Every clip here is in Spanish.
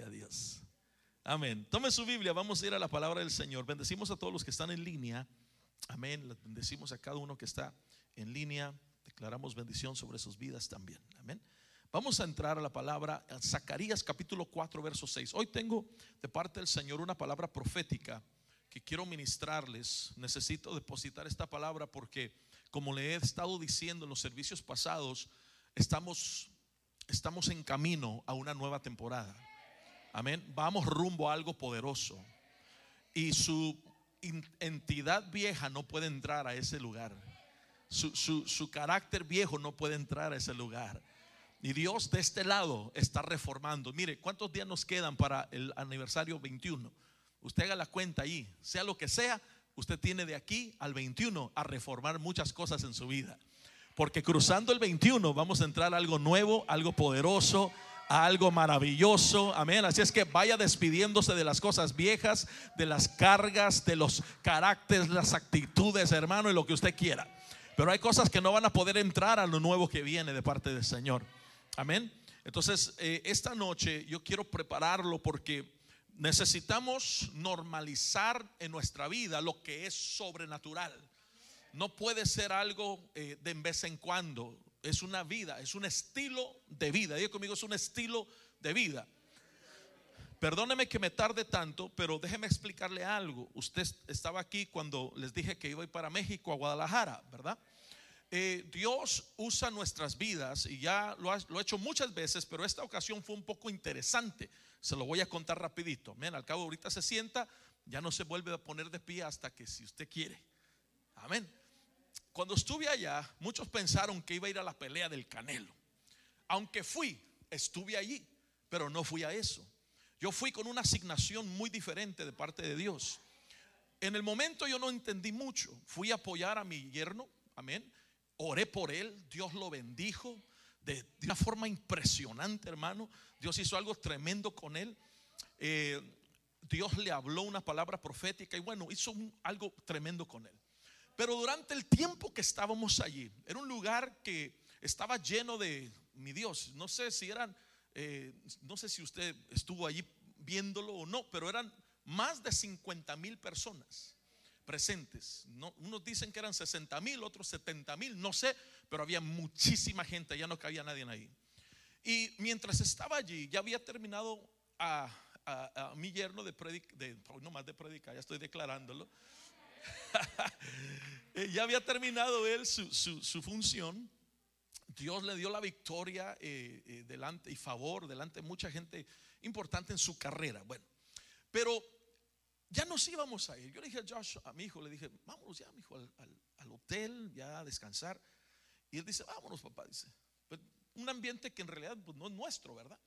A Dios. Amén. Tome su Biblia, vamos a ir a la palabra del Señor. Bendecimos a todos los que están en línea. Amén. Bendecimos a cada uno que está en línea. Declaramos bendición sobre sus vidas también. Amén. Vamos a entrar a la palabra Zacarías capítulo 4, verso 6. Hoy tengo de parte del Señor una palabra profética que quiero ministrarles. Necesito depositar esta palabra porque, como le he estado diciendo en los servicios pasados, estamos, estamos en camino a una nueva temporada. Amén. Vamos rumbo a algo poderoso. Y su entidad vieja no puede entrar a ese lugar. Su, su, carácter viejo no puede entrar a ese lugar. Y Dios de este lado está reformando. Mire, ¿cuántos días nos quedan para el aniversario 21? Usted haga la cuenta ahí, sea lo que sea, usted tiene de aquí al 21 a reformar muchas cosas en su vida. Porque cruzando el 21 vamos a entrar a algo nuevo, algo poderoso, algo maravilloso. Amén. Así es que vaya despidiéndose de las cosas viejas, de las cargas, de los caracteres, las actitudes, hermano, y lo que usted quiera. Pero hay cosas que no van a poder entrar a lo nuevo que viene de parte del Señor. Amén. Entonces, eh, esta noche yo quiero prepararlo porque necesitamos normalizar en nuestra vida lo que es sobrenatural. No puede ser algo eh, de vez en cuando. Es una vida, es un estilo de vida. Diga conmigo, es un estilo de vida. Perdóneme que me tarde tanto, pero déjeme explicarle algo. Usted estaba aquí cuando les dije que iba a ir para México, a Guadalajara, ¿verdad? Eh, Dios usa nuestras vidas y ya lo ha, lo ha, hecho muchas veces, pero esta ocasión fue un poco interesante. Se lo voy a contar rapidito. Amén. Al cabo ahorita se sienta, ya no se vuelve a poner de pie hasta que si usted quiere. Amén. Cuando estuve allá, muchos pensaron que iba a ir a la pelea del Canelo. Aunque fui, estuve allí, pero no fui a eso. Yo fui con una asignación muy diferente de parte de Dios. En el momento yo no entendí mucho. Fui a apoyar a mi yerno, amén. Oré por él, Dios lo bendijo de, una forma impresionante, hermano. Dios hizo algo tremendo con él. Eh, Dios le habló una palabra profética y bueno, hizo algo tremendo con él. Pero durante el tiempo que estábamos allí, era un lugar que estaba lleno de, mi Dios, no sé si eran, eh, no sé si usted estuvo allí viéndolo o no, pero eran más de 50 mil personas presentes. No, unos dicen que eran 60 mil, otros 70 mil, no sé, pero había muchísima gente, ya no cabía nadie ahí. Y mientras estaba allí, ya había terminado a, mi yerno de predicar, no más de predicar, ya estoy declarándolo. Eh, ya había terminado él su, función. Dios le dio la victoria eh, eh, delante y favor delante de mucha gente importante en su carrera. Bueno, pero ya nos íbamos a ir. Yo le dije a Josh, a mi hijo, le dije, vámonos ya, mi hijo, al, hotel, ya a descansar. Y él dice, vámonos, papá, dice. Pues, un ambiente que en realidad pues, no es nuestro, ¿verdad?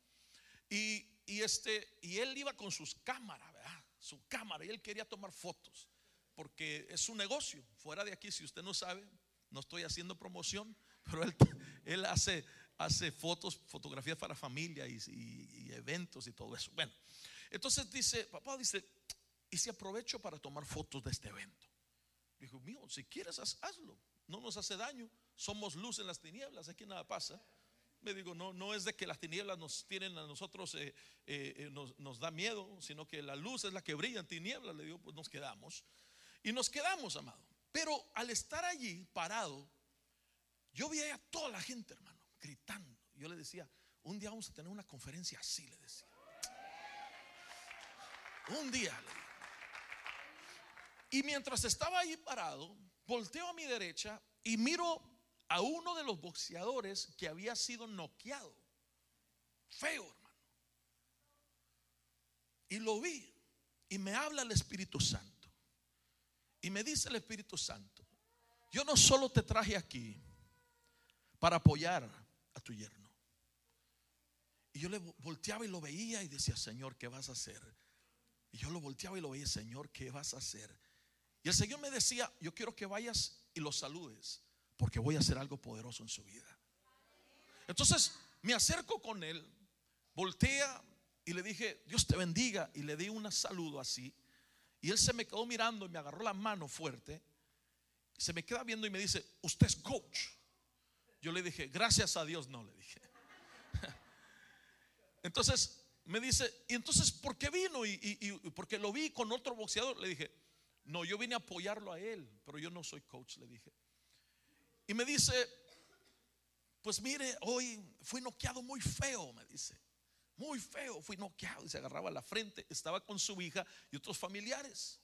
Y, y, este, y él iba con sus cámaras, ¿verdad? Su cámara, y él quería tomar fotos porque es un negocio. Fuera de aquí, si usted no sabe, no estoy haciendo promoción, pero él, él hace, hace fotos, fotografías para familia y, eventos y todo eso. Bueno, entonces dice, papá dice, ¿y si aprovecho para tomar fotos de este evento? Dijo, mío, si quieres, hazlo. No nos hace daño. Somos luz en las tinieblas, aquí nada pasa. Me digo, no, no es de que las tinieblas nos tienen a nosotros, eh, eh, eh, nos, nos, da miedo, sino que la luz es la que brilla en tinieblas. Le digo, pues nos quedamos. Y nos quedamos, amado. Pero al estar allí parado, yo vi a toda la gente, hermano, gritando. Yo le decía, un día vamos a tener una conferencia así, le decía. Un día. Y mientras estaba ahí parado, volteo a mi derecha y miro a uno de los boxeadores que había sido noqueado. Feo, hermano. Y lo vi. Y me habla el Espíritu Santo. Y me dice el Espíritu Santo, yo no solo te traje aquí para apoyar a tu yerno. Y yo le volteaba y lo veía y decía, Señor, ¿qué vas a hacer? Y yo lo volteaba y lo veía, Señor, ¿qué vas a hacer? Y el Señor me decía, yo quiero que vayas y lo saludes, porque voy a hacer algo poderoso en su vida. Entonces me acerco con él, voltea y le dije, Dios te bendiga, y le di un saludo así. Y él se me quedó mirando y me agarró la mano fuerte. Se me queda viendo y me dice, usted es coach. Yo le dije, gracias a Dios no, le dije. Entonces, me dice, ¿y entonces por qué vino? Y, y- y porque lo vi con otro boxeador. Le dije, no, yo vine a apoyarlo a él, pero yo no soy coach, le dije. Y me dice, pues mire, hoy fui noqueado muy feo, me dice. Muy feo, fui noqueado y se agarraba la frente. Estaba con su hija y otros familiares.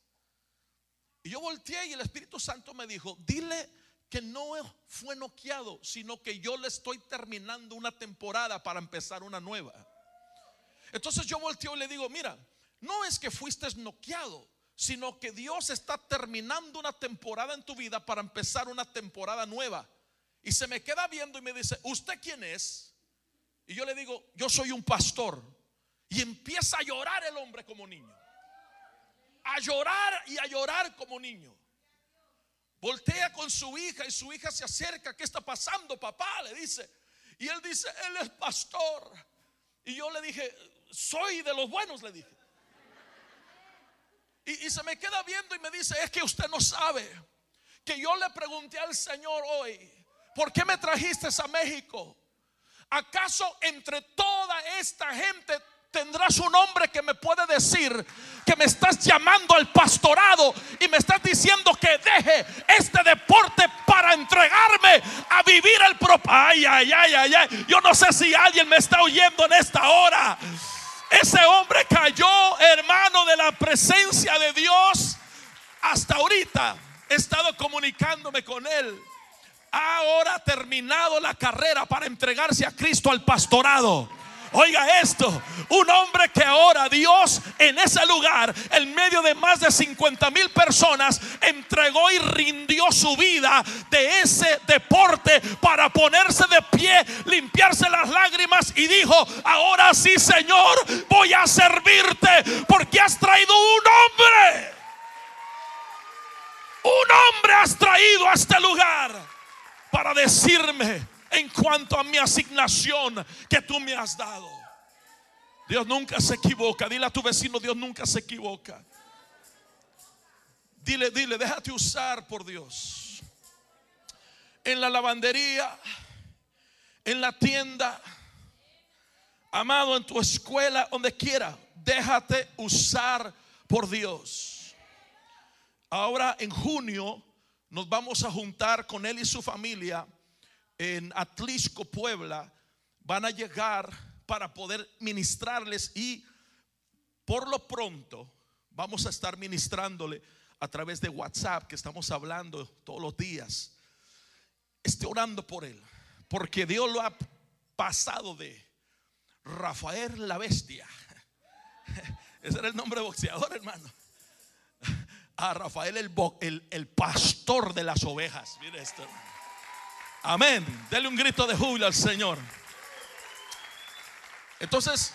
Y yo volteé y el Espíritu Santo me dijo, dile que no fue noqueado, sino que yo le estoy terminando una temporada para empezar una nueva. Entonces yo volteo y le digo, mira, no es que fuiste noqueado, sino que Dios está terminando una temporada en tu vida para empezar una temporada nueva. Y se me queda viendo y me dice, ¿usted quién es? Y yo le digo, yo soy un pastor. Y empieza a llorar el hombre como niño. A llorar y a llorar como niño. Voltea con su hija y su hija se acerca. ¿Qué está pasando, papá? Le dice. Y él dice, él es pastor. Y yo le dije, soy de los buenos, le dije. Y, se me queda viendo y me dice, es que usted no sabe que yo le pregunté al Señor hoy, ¿por qué me trajiste a México? ¿Acaso entre toda esta gente tendrás un hombre que me puede decir que me estás llamando al pastorado y me estás diciendo que deje este deporte para entregarme a vivir el propósito? Ay, ay, ay, ay, ay. Yo no sé si alguien me está oyendo en esta hora. Ese hombre cayó, hermano, de la presencia de Dios. Hasta ahorita he estado comunicándome con él. Ha ahora terminado la carrera para entregarse a Cristo al pastorado. Oiga esto, un hombre que ahora Dios en ese lugar, en medio de más de 50 mil personas, entregó y rindió su vida de ese deporte para ponerse de pie, limpiarse las lágrimas y dijo, ahora sí Señor, voy a servirte porque has traído un hombre. Un hombre has traído a este lugar para decirme en cuanto a mi asignación que tú me has dado. Dios nunca se equivoca. Dile a tu vecino, Dios nunca se equivoca. Dile, dile, déjate usar por Dios. En la lavandería, en la tienda, amado, en tu escuela, donde quiera, déjate usar por Dios. Ahora en junio nos vamos a juntar con él y su familia en Atlisco, Puebla, van a llegar para poder ministrarles y por lo pronto vamos a estar ministrándole a través de WhatsApp que estamos hablando todos los días. Esté orando por él, porque Dios lo ha pasado de Rafael la bestia. Ese era el nombre de boxeador, hermano. A Rafael el, el, el pastor de las ovejas. Mire esto. Amén. Dele un grito de júbilo al Señor. Entonces,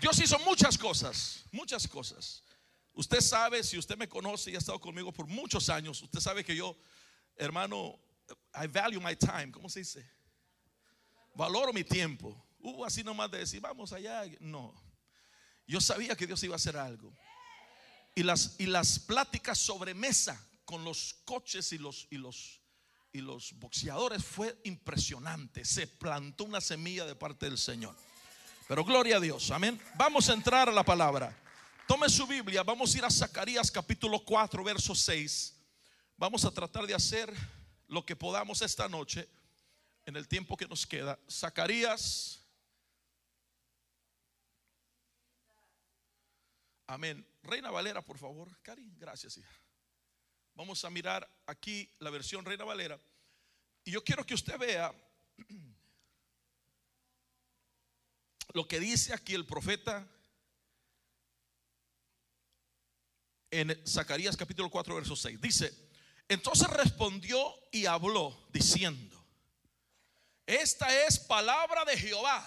Dios hizo muchas cosas, muchas cosas. Usted sabe, si usted me conoce y ha estado conmigo por muchos años, usted sabe que yo, hermano, I value my time. ¿Cómo se dice? Valoro mi tiempo. Hubo así nomás de decir, vamos allá. No. Yo sabía que Dios iba a hacer algo. Y las, y las pláticas sobre mesa con los coches y los, y los y los boxeadores fue impresionante. Se plantó una semilla de parte del Señor. Pero gloria a Dios, amén. Vamos a entrar a la palabra. Tome su Biblia, vamos a ir a Zacarías capítulo 4, verso 6. Vamos a tratar de hacer lo que podamos esta noche en el tiempo que nos queda. Zacarías. Amén. Reina Valera, por favor. Cari, gracias, hija. Vamos a mirar aquí la versión Reina Valera. Y yo quiero que usted vea lo que dice aquí el profeta en Zacarías capítulo 4, verso 6. Dice, entonces respondió y habló diciendo, esta es palabra de Jehová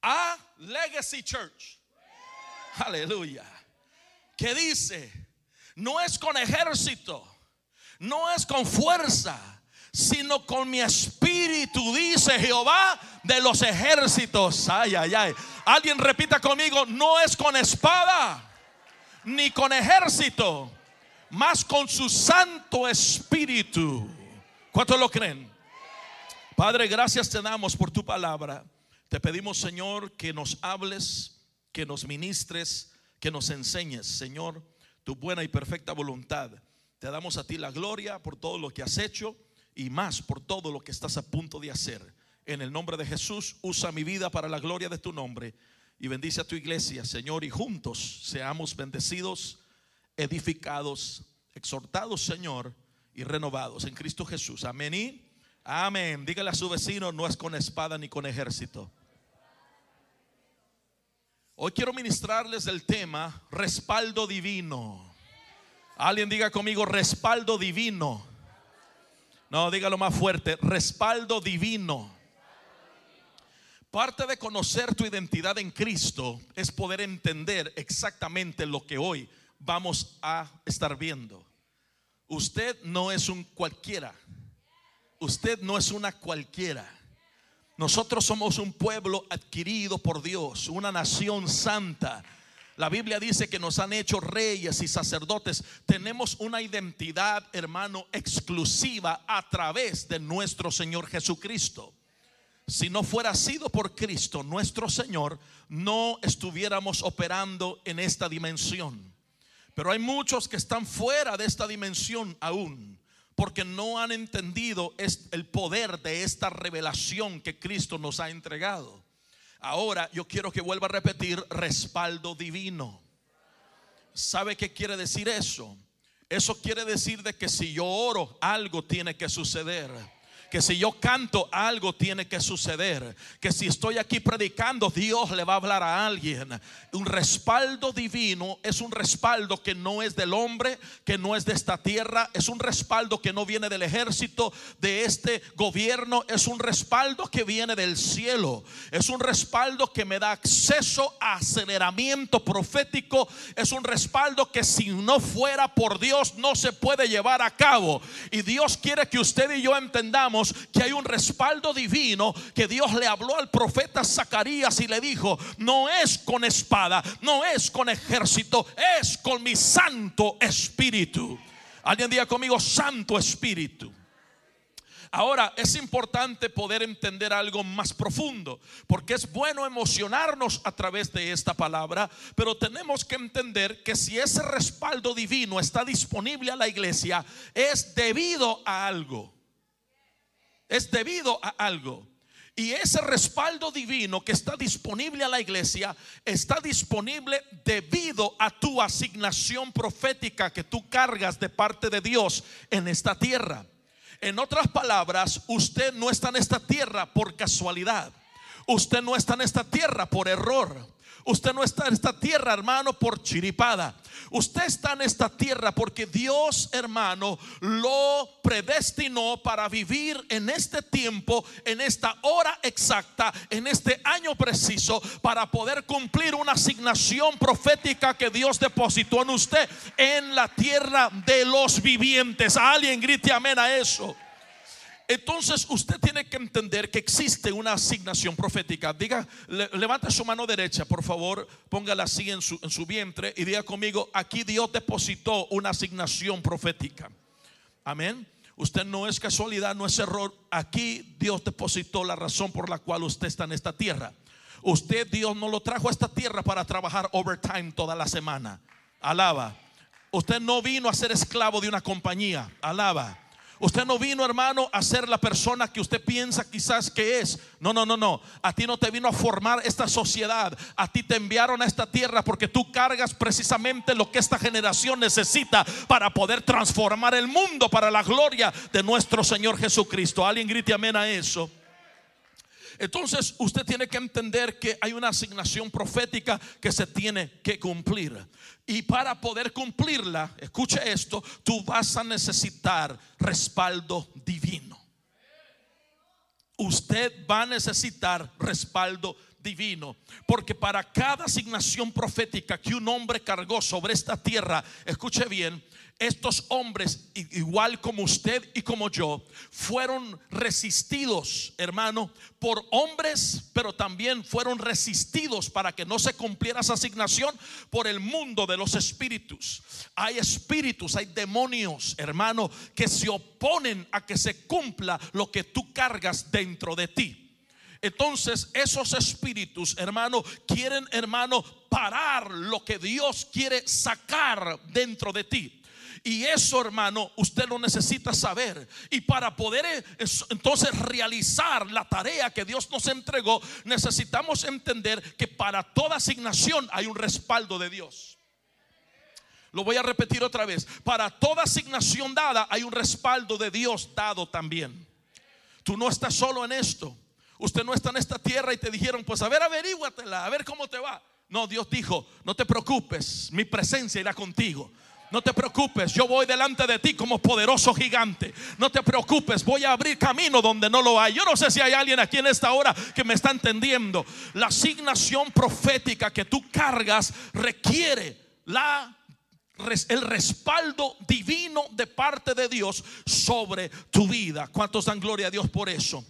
a Legacy Church. Aleluya. Que dice, no es con ejército, no es con fuerza, sino con mi espíritu, dice Jehová de los ejércitos. Ay, ay, ay. Alguien repita conmigo, no es con espada, ni con ejército, más con su santo espíritu. ¿Cuántos lo creen? Padre, gracias te damos por tu palabra. Te pedimos, Señor, que nos hables que nos ministres, que nos enseñes, Señor, tu buena y perfecta voluntad. Te damos a ti la gloria por todo lo que has hecho y más por todo lo que estás a punto de hacer. En el nombre de Jesús, usa mi vida para la gloria de tu nombre y bendice a tu iglesia, Señor, y juntos seamos bendecidos, edificados, exhortados, Señor, y renovados en Cristo Jesús. Amén y amén. Dígale a su vecino, no es con espada ni con ejército. Hoy quiero ministrarles el tema respaldo divino. Alguien diga conmigo respaldo divino. No, dígalo más fuerte, respaldo divino. Parte de conocer tu identidad en Cristo es poder entender exactamente lo que hoy vamos a estar viendo. Usted no es un cualquiera. Usted no es una cualquiera. Nosotros somos un pueblo adquirido por Dios, una nación santa. La Biblia dice que nos han hecho reyes y sacerdotes. Tenemos una identidad, hermano, exclusiva a través de nuestro Señor Jesucristo. Si no fuera sido por Cristo, nuestro Señor, no estuviéramos operando en esta dimensión. Pero hay muchos que están fuera de esta dimensión aún, porque no han entendido el poder de esta revelación que Cristo nos ha entregado. Ahora yo quiero que vuelva a repetir respaldo divino. ¿Sabe qué quiere decir eso? Eso quiere decir de que si yo oro, algo tiene que suceder que si yo canto algo tiene que suceder, que si estoy aquí predicando Dios le va a hablar a alguien. Un respaldo divino es un respaldo que no es del hombre, que no es de esta tierra, es un respaldo que no viene del ejército, de este gobierno, es un respaldo que viene del cielo, es un respaldo que me da acceso a aceleramiento profético, es un respaldo que si no fuera por Dios no se puede llevar a cabo. Y Dios quiere que usted y yo entendamos que hay un respaldo divino que Dios le habló al profeta Zacarías y le dijo, no es con espada, no es con ejército, es con mi Santo Espíritu. Alguien diga conmigo, Santo Espíritu. Ahora es importante poder entender algo más profundo, porque es bueno emocionarnos a través de esta palabra, pero tenemos que entender que si ese respaldo divino está disponible a la iglesia, es debido a algo es debido a algo. Y ese respaldo divino que está disponible a la iglesia está disponible debido a tu asignación profética que tú cargas de parte de Dios en esta tierra. En otras palabras, usted no está en esta tierra por casualidad. Usted no está en esta tierra por error. Usted no está en esta tierra, hermano, por chiripada. Usted está en esta tierra porque Dios, hermano, lo predestinó para vivir en este tiempo, en esta hora exacta, en este año preciso, para poder cumplir una asignación profética que Dios depositó en usted en la tierra de los vivientes. Alguien grite amén a eso. Entonces usted tiene que entender que existe una asignación profética. Diga, levanta su mano derecha, por favor, póngala así en su, en su vientre y diga conmigo, aquí Dios depositó una asignación profética. Amén. Usted no es casualidad, no es error. Aquí Dios depositó la razón por la cual usted está en esta tierra. Usted, Dios no lo trajo a esta tierra para trabajar overtime toda la semana. Alaba. Usted no vino a ser esclavo de una compañía. Alaba. Usted no vino, hermano, a ser la persona que usted piensa quizás que es. No, no, no, no. A ti no te vino a formar esta sociedad. A ti te enviaron a esta tierra porque tú cargas precisamente lo que esta generación necesita para poder transformar el mundo para la gloria de nuestro Señor Jesucristo. Alguien grite amén a eso. Entonces usted tiene que entender que hay una asignación profética que se tiene que cumplir. Y para poder cumplirla, escuche esto, tú vas a necesitar respaldo divino. Usted va a necesitar respaldo divino. Porque para cada asignación profética que un hombre cargó sobre esta tierra, escuche bien, estos hombres, igual como usted y como yo, fueron resistidos, hermano, por hombres, pero también fueron resistidos para que no se cumpliera esa asignación por el mundo de los espíritus. Hay espíritus, hay demonios, hermano, que se oponen a que se cumpla lo que tú cargas dentro de ti. entonces esos espíritus, hermano, quieren, hermano, parar lo que Dios quiere sacar dentro de ti. Y eso, hermano, usted lo necesita saber. Y para poder eh, entonces realizar la tarea que Dios nos entregó, necesitamos entender que para toda asignación hay un respaldo de Dios. Lo voy a repetir otra vez. Para toda asignación dada hay un respaldo de Dios dado también. Tú no estás solo en esto. Usted no está en esta tierra y te dijeron, pues a ver, averíguatela, a ver cómo te va. No, Dios dijo, no te preocupes, mi presencia irá contigo. No te preocupes, yo voy delante de ti como poderoso gigante. No te preocupes, voy a abrir camino donde no lo hay. Yo no sé si hay alguien aquí en esta hora que me está entendiendo. La asignación profética que tú cargas requiere la el respaldo divino de parte de Dios sobre tu vida. ¿Cuántos dan gloria a Dios por eso?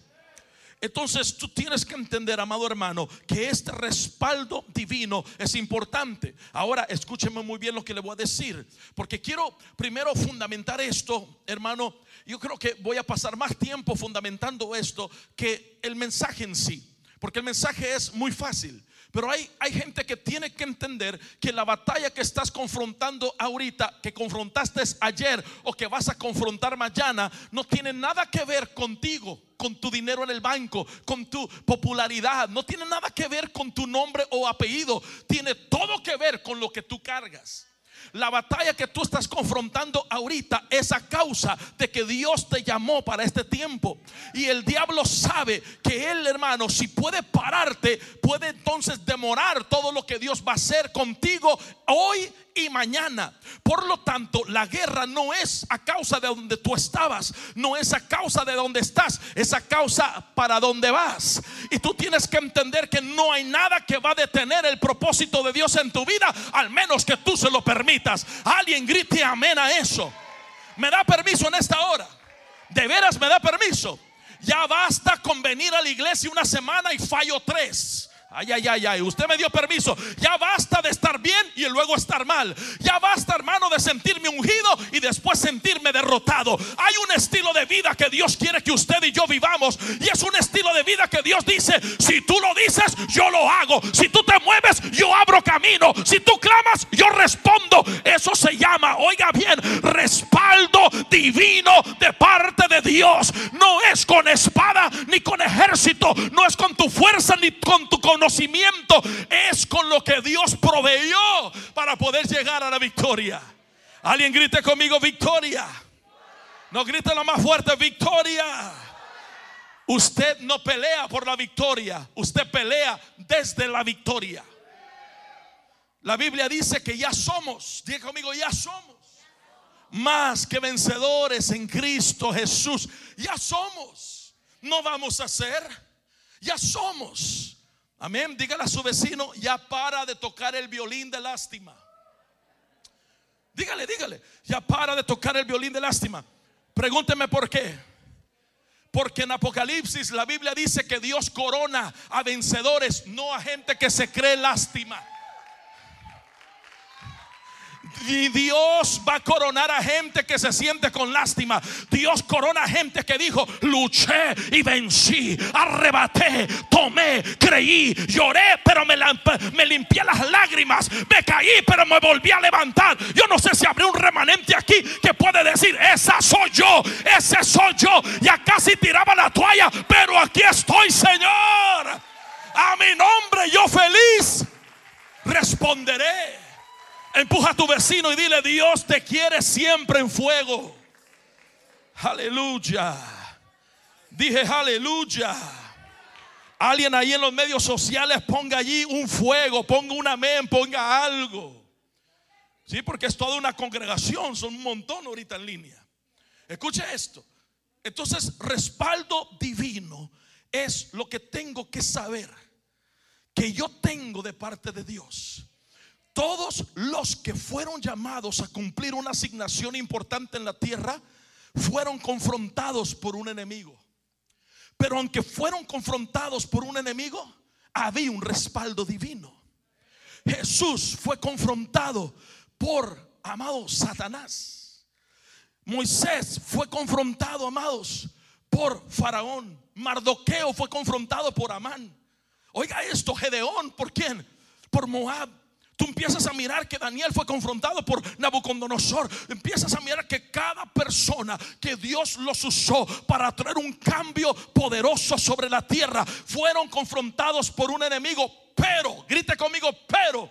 Entonces tú tienes que entender, amado hermano, que este respaldo divino es importante. Ahora escúcheme muy bien lo que le voy a decir, porque quiero primero fundamentar esto, hermano. Yo creo que voy a pasar más tiempo fundamentando esto que el mensaje en sí, porque el mensaje es muy fácil. Pero hay, hay gente que tiene que entender que la batalla que estás confrontando ahorita, que confrontaste ayer o que vas a confrontar mañana, no tiene nada que ver contigo, con tu dinero en el banco, con tu popularidad. No tiene nada que ver con tu nombre o apellido. Tiene todo que ver con lo que tú cargas. La batalla que tú estás confrontando ahorita es a causa de que Dios te llamó para este tiempo. Y el diablo sabe que él, hermano, si puede pararte, puede entonces demorar todo lo que Dios va a hacer contigo hoy y mañana. Por lo tanto, la guerra no es a causa de donde tú estabas, no es a causa de donde estás, es a causa para donde vas. Y tú tienes que entender que no hay nada que va a detener el propósito de Dios en tu vida, al menos que tú se lo permitas. Alguien grite amén a eso. ¿Me da permiso en esta hora? ¿De veras me da permiso? Ya basta con venir a la iglesia una semana y fallo tres. Ay, ay, ay, ay, usted me dio permiso. Ya basta de estar bien y luego estar mal. Ya basta, hermano, de sentirme ungido y después sentirme derrotado. Hay un estilo de vida que Dios quiere que usted y yo vivamos. Y es un estilo de vida que Dios dice, si tú lo dices, yo lo hago. Si tú te mueves, yo abro camino. Si tú clamas, yo respondo. Eso se llama, oiga bien, respaldo divino de parte de Dios. No es con espada ni con ejército. No es con tu fuerza ni con tu conocimiento es con lo que Dios proveyó para poder llegar a la victoria. Alguien grite conmigo victoria. No grite lo más fuerte, victoria. Usted no pelea por la victoria, usted pelea desde la victoria. La Biblia dice que ya somos, diga conmigo, ya somos más que vencedores en Cristo Jesús. Ya somos, no vamos a ser, ya somos. Amén. Dígale a su vecino, ya para de tocar el violín de lástima. Dígale, dígale, ya para de tocar el violín de lástima. Pregúnteme por qué. Porque en Apocalipsis la Biblia dice que Dios corona a vencedores, no a gente que se cree lástima. Y Dios va a coronar a gente que se siente con lástima. Dios corona a gente que dijo, luché y vencí, arrebaté, tomé, creí, lloré, pero me, limpié las lágrimas, me caí, pero me volví a levantar. Yo no sé si habrá un remanente aquí que puede decir, esa soy yo, ese soy yo. Ya casi tiraba la toalla, pero aquí estoy, Señor. A mi nombre yo feliz responderé. Empuja a tu vecino y dile, Dios te quiere siempre en fuego. Aleluya. Dije, aleluya. Alguien ahí en los medios sociales ponga allí un fuego, ponga un amén, ponga algo. Sí, porque es toda una congregación, son un montón ahorita en línea. Escuche esto. Entonces, respaldo divino es lo que tengo que saber que yo tengo de parte de Dios todos los que fueron llamados a cumplir una asignación importante en la tierra fueron confrontados por un enemigo. Pero aunque fueron confrontados por un enemigo, había un respaldo divino. Jesús fue confrontado por, amado Satanás. Moisés fue confrontado, amados, por Faraón. Mardoqueo fue confrontado por Amán. Oiga esto, Gedeón, ¿por quién? Por Moab. Tú empiezas a mirar que Daniel fue confrontado por Nabucodonosor. Empiezas a mirar que cada persona que Dios los usó para traer un cambio poderoso sobre la tierra fueron confrontados por un enemigo. Pero, grite conmigo, pero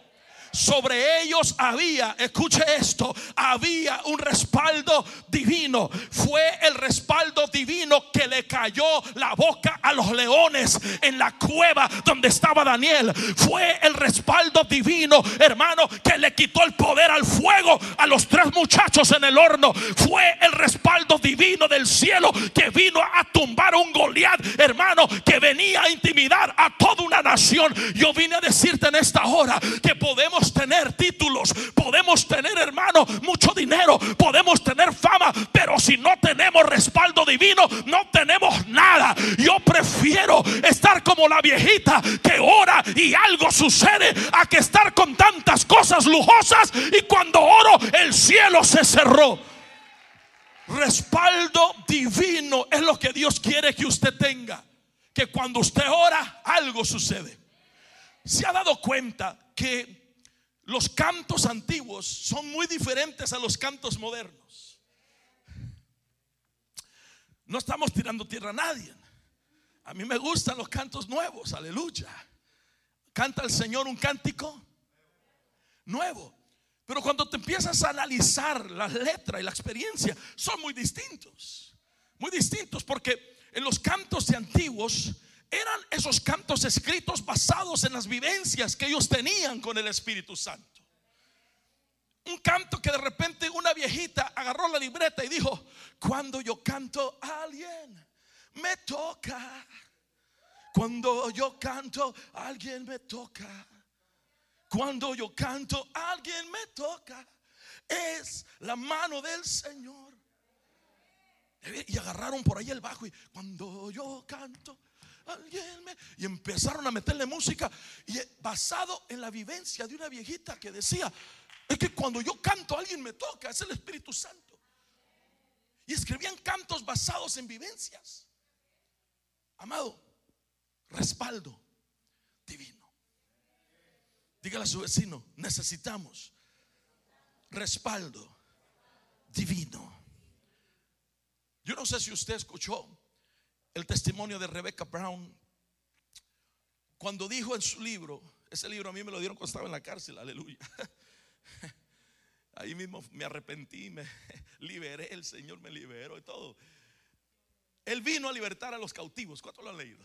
sobre ellos había, escuche esto, había un respaldo divino. Fue el respaldo divino que le cayó la boca a los leones en la cueva donde estaba Daniel. Fue el respaldo divino, hermano, que le quitó el poder al fuego a los tres muchachos en el horno. Fue el respaldo divino del cielo que vino a tumbar un Goliat, hermano, que venía a intimidar a toda una nación. Yo vine a decirte en esta hora que podemos tener títulos, podemos tener, hermano, mucho dinero, podemos tener fama, pero si no tenemos respaldo divino, no tenemos nada. Yo prefiero estar como la viejita que ora y algo sucede a que estar con tantas cosas lujosas y cuando oro el cielo se cerró. Respaldo divino es lo que Dios quiere que usted tenga. Que cuando usted ora, algo sucede. Se ha dado cuenta que los cantos antiguos son muy diferentes a los cantos modernos. No estamos tirando tierra a nadie. A mí me gustan los cantos nuevos, aleluya. Canta el Señor un cántico nuevo. Pero cuando te empiezas a analizar la letra y la experiencia, son muy distintos. Muy distintos porque en los cantos antiguos eran esos cantos escritos basados en las vivencias que ellos tenían con el Espíritu Santo. Un canto que de repente una viejita agarró la libreta y dijo, cuando yo canto a alguien, me toca. Cuando yo canto, alguien me toca. Cuando yo canto, alguien me toca. Es la mano del Señor. Y agarraron por ahí el bajo y cuando yo canto, alguien me... Y empezaron a meterle música. Y basado en la vivencia de una viejita que decía, es que cuando yo canto alguien me toca, es el Espíritu Santo. Y escribían cantos basados en vivencias. Amado, respaldo divino. Dígale a su vecino, necesitamos respaldo divino. Yo no sé si usted escuchó el testimonio de Rebecca Brown cuando dijo en su libro, ese libro a mí me lo dieron cuando estaba en la cárcel, aleluya. Ahí mismo me arrepentí, me liberé, el Señor me liberó y todo. Él vino a libertar a los cautivos. ¿Cuánto lo han leído?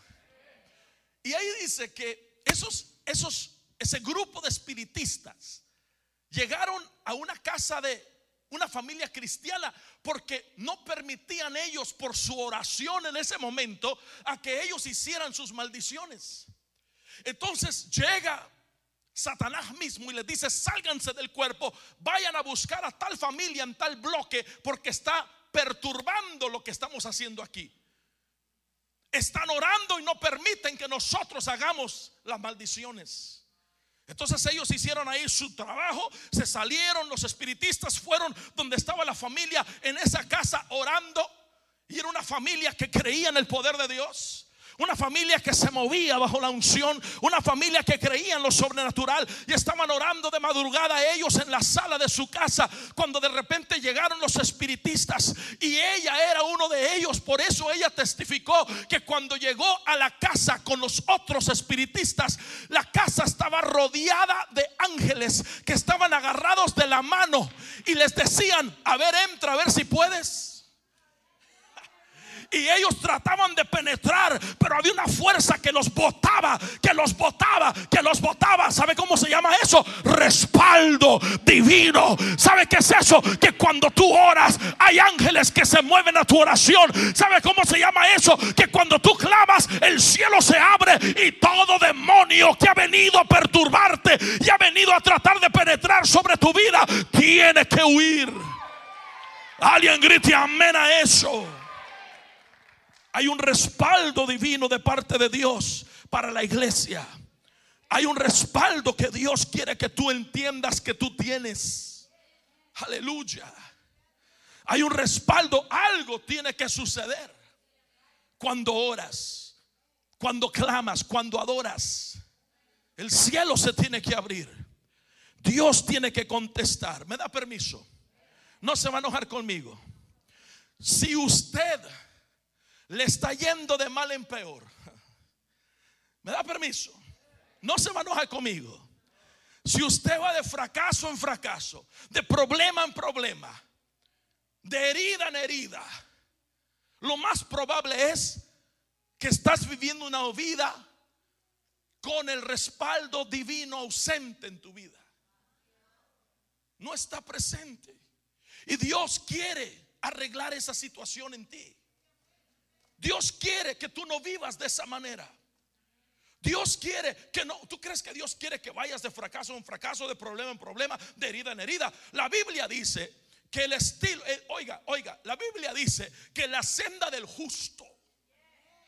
Y ahí dice que esos, esos, ese grupo de espiritistas llegaron a una casa de una familia cristiana porque no permitían ellos por su oración en ese momento a que ellos hicieran sus maldiciones. Entonces llega Satanás mismo y les dice, sálganse del cuerpo, vayan a buscar a tal familia en tal bloque porque está perturbando lo que estamos haciendo aquí. Están orando y no permiten que nosotros hagamos las maldiciones. Entonces ellos hicieron ahí su trabajo, se salieron, los espiritistas fueron donde estaba la familia en esa casa orando y era una familia que creía en el poder de Dios. Una familia que se movía bajo la unción. Una familia que creía en lo sobrenatural. Y estaban orando de madrugada ellos en la sala de su casa. Cuando de repente llegaron los espiritistas. Y ella era uno de ellos. Por eso ella testificó que cuando llegó a la casa con los otros espiritistas. La casa estaba rodeada de ángeles que estaban agarrados de la mano. Y les decían, a ver, entra, a ver si puedes y ellos trataban de penetrar, pero había una fuerza que los botaba, que los botaba, que los botaba. ¿Sabe cómo se llama eso? Respaldo divino. ¿Sabe qué es eso? Que cuando tú oras hay ángeles que se mueven a tu oración. ¿Sabe cómo se llama eso? Que cuando tú clamas el cielo se abre y todo demonio que ha venido a perturbarte y ha venido a tratar de penetrar sobre tu vida tiene que huir. Alguien grite amén a eso. Hay un respaldo divino de parte de Dios para la iglesia. Hay un respaldo que Dios quiere que tú entiendas que tú tienes. Aleluya. Hay un respaldo, algo tiene que suceder. cuando oras, cuando clamas, cuando adoras, el cielo se tiene que abrir. Dios tiene que contestar. ¿Me da permiso? No se va a enojar conmigo. Si usted le está yendo de mal en peor, ¿me da permiso? No se va a enojar conmigo. Si usted va de fracaso en fracaso, de problema en problema, de herida en herida, lo más probable es que estás viviendo una vida con el respaldo divino ausente en tu vida. No está presente. Y Dios quiere arreglar esa situación en ti. Dios quiere que tú no vivas de esa manera. Dios quiere que no, tú crees que Dios quiere que vayas de fracaso en fracaso, de problema en problema, de herida en herida. La Biblia dice que el estilo, eh, oiga, oiga, la Biblia dice que la senda del justo,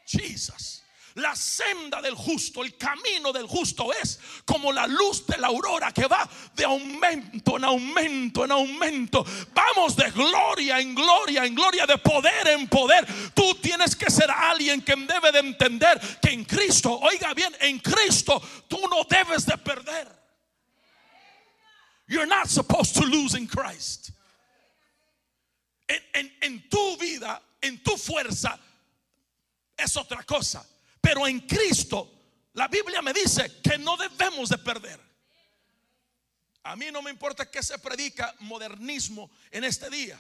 Jesus, la senda del justo, el camino del justo es como la luz de la aurora que va de aumento en aumento en aumento. Vamos de gloria en gloria en gloria, de poder en poder. Tú tienes que ser alguien que debe de entender que en Cristo, oiga bien, en Cristo tú no debes de perder. You're not supposed to lose in Christ. En, en tu vida, en tu fuerza, es otra cosa. Pero en Cristo, la Biblia me dice que no debemos de perder. A mí no me importa que se predica modernismo en este día.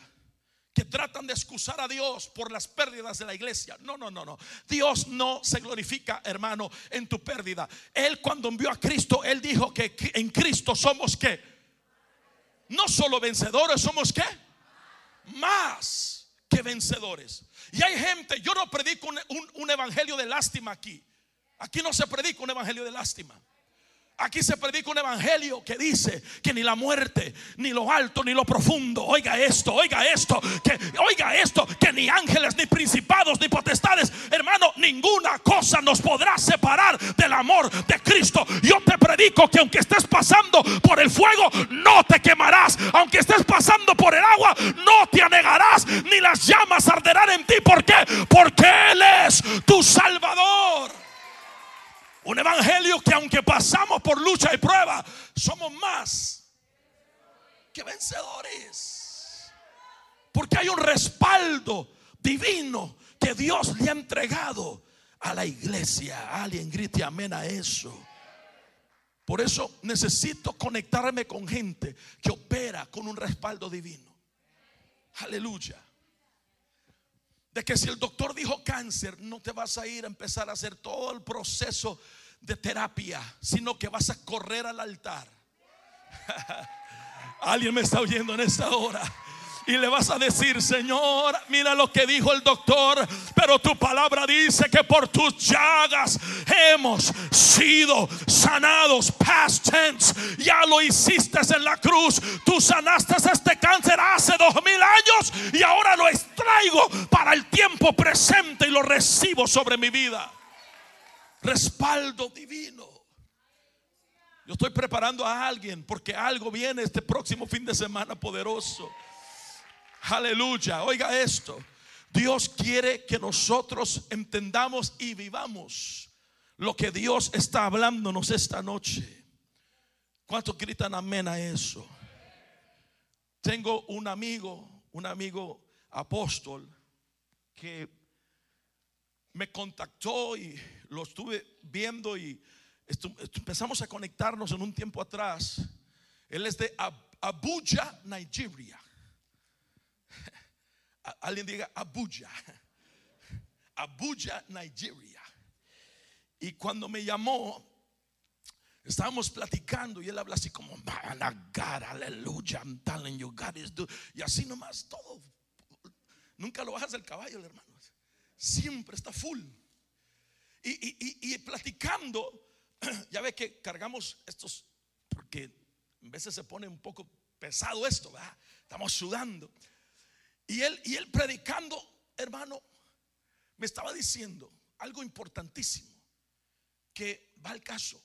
Que tratan de excusar a Dios por las pérdidas de la iglesia. No, no, no, no. Dios no se glorifica, hermano, en tu pérdida. Él cuando envió a Cristo, Él dijo que en Cristo somos que no solo vencedores, somos que más que vencedores. Y hay gente, yo no predico un, evangelio de lástima aquí. Aquí no se predica un evangelio de lástima. Aquí se predica un evangelio que dice que ni la muerte, ni lo alto, ni lo profundo, oiga esto, oiga esto, que oiga esto, que ni ángeles, ni principados, ni potestades, hermano, ninguna cosa nos podrá separar del amor de Cristo. Yo te predico que aunque estés pasando por el fuego, no te quemarás. Aunque estés pasando por el agua, no te anegarás, ni las llamas arderán en ti. ¿Por qué? Porque Él es tu Salvador. Un evangelio que aunque pasamos por lucha y prueba, somos más que vencedores. Porque hay un respaldo divino que Dios le ha entregado a la iglesia. Alguien grite amén a eso. Por eso necesito conectarme con gente que opera con un respaldo divino. Aleluya. De que si el doctor dijo cáncer, no te vas a ir a empezar a hacer todo el proceso de terapia, sino que vas a correr al altar. Alguien me está oyendo en esta hora y le vas a decir, Señor, mira lo que dijo el doctor, pero tu palabra dice que por tus llagas hemos sido sanados. Past tense, ya lo hiciste en la cruz. Tú sanaste este cáncer hace dos mil años y ahora lo extraigo para el tiempo presente y lo recibo sobre mi vida. Respaldo divino. Yo estoy preparando a alguien porque algo viene este próximo fin de semana poderoso. Aleluya. Oiga esto. Dios quiere que nosotros entendamos y vivamos lo que Dios está hablándonos esta noche. ¿Cuántos gritan amén a eso? Tengo un amigo, un amigo apóstol que me contactó y lo estuve viendo y empezamos a conectarnos en un tiempo atrás. Él es de Abuja, Nigeria. Alguien diga Abuja. Abuja, Nigeria. Y cuando me llamó, estábamos platicando y él habla así como, God, aleluya, I'm telling you, God is do. Y así nomás todo. Nunca lo bajas del caballo, hermano. Siempre está full. Y, y platicando, ya ve que cargamos estos, porque a veces se pone un poco pesado esto, ¿verdad? Estamos sudando. Y él, y él predicando, hermano, me estaba diciendo algo importantísimo, que va al caso.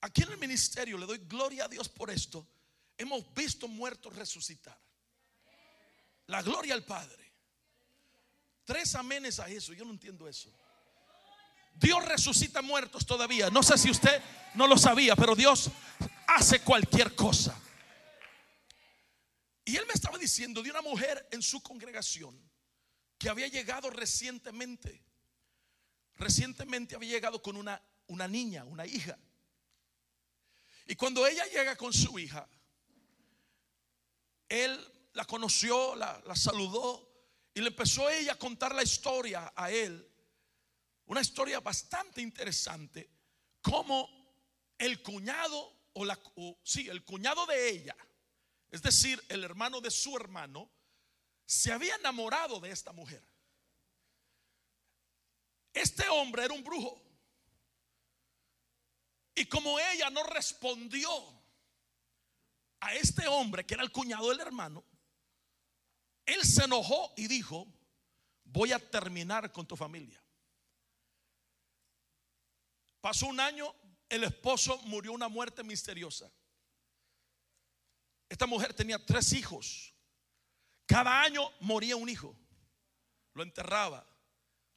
Aquí en el ministerio, le doy gloria a Dios por esto, hemos visto muertos resucitar. La gloria al Padre. Tres amenes a eso. Yo no entiendo eso. Dios resucita muertos todavía. No sé si usted no lo sabía, pero Dios hace cualquier cosa. Y él me estaba diciendo de una mujer en su congregación que había llegado recientemente. Recientemente había llegado con una, una niña, una hija. Y cuando ella llega con su hija, él la conoció, la, la saludó y le empezó ella a contar la historia a él. Una historia bastante interesante. Como el cuñado, o la, sí, el cuñado de ella, es decir, el hermano de su hermano, se había enamorado de esta mujer. Este hombre era un brujo. Y como ella no respondió a este hombre, que era el cuñado del hermano, él se enojó y dijo, voy a terminar con tu familia. Pasó un año, el esposo murió una muerte misteriosa. Esta mujer tenía tres hijos. Cada año moría un hijo. Lo enterraba,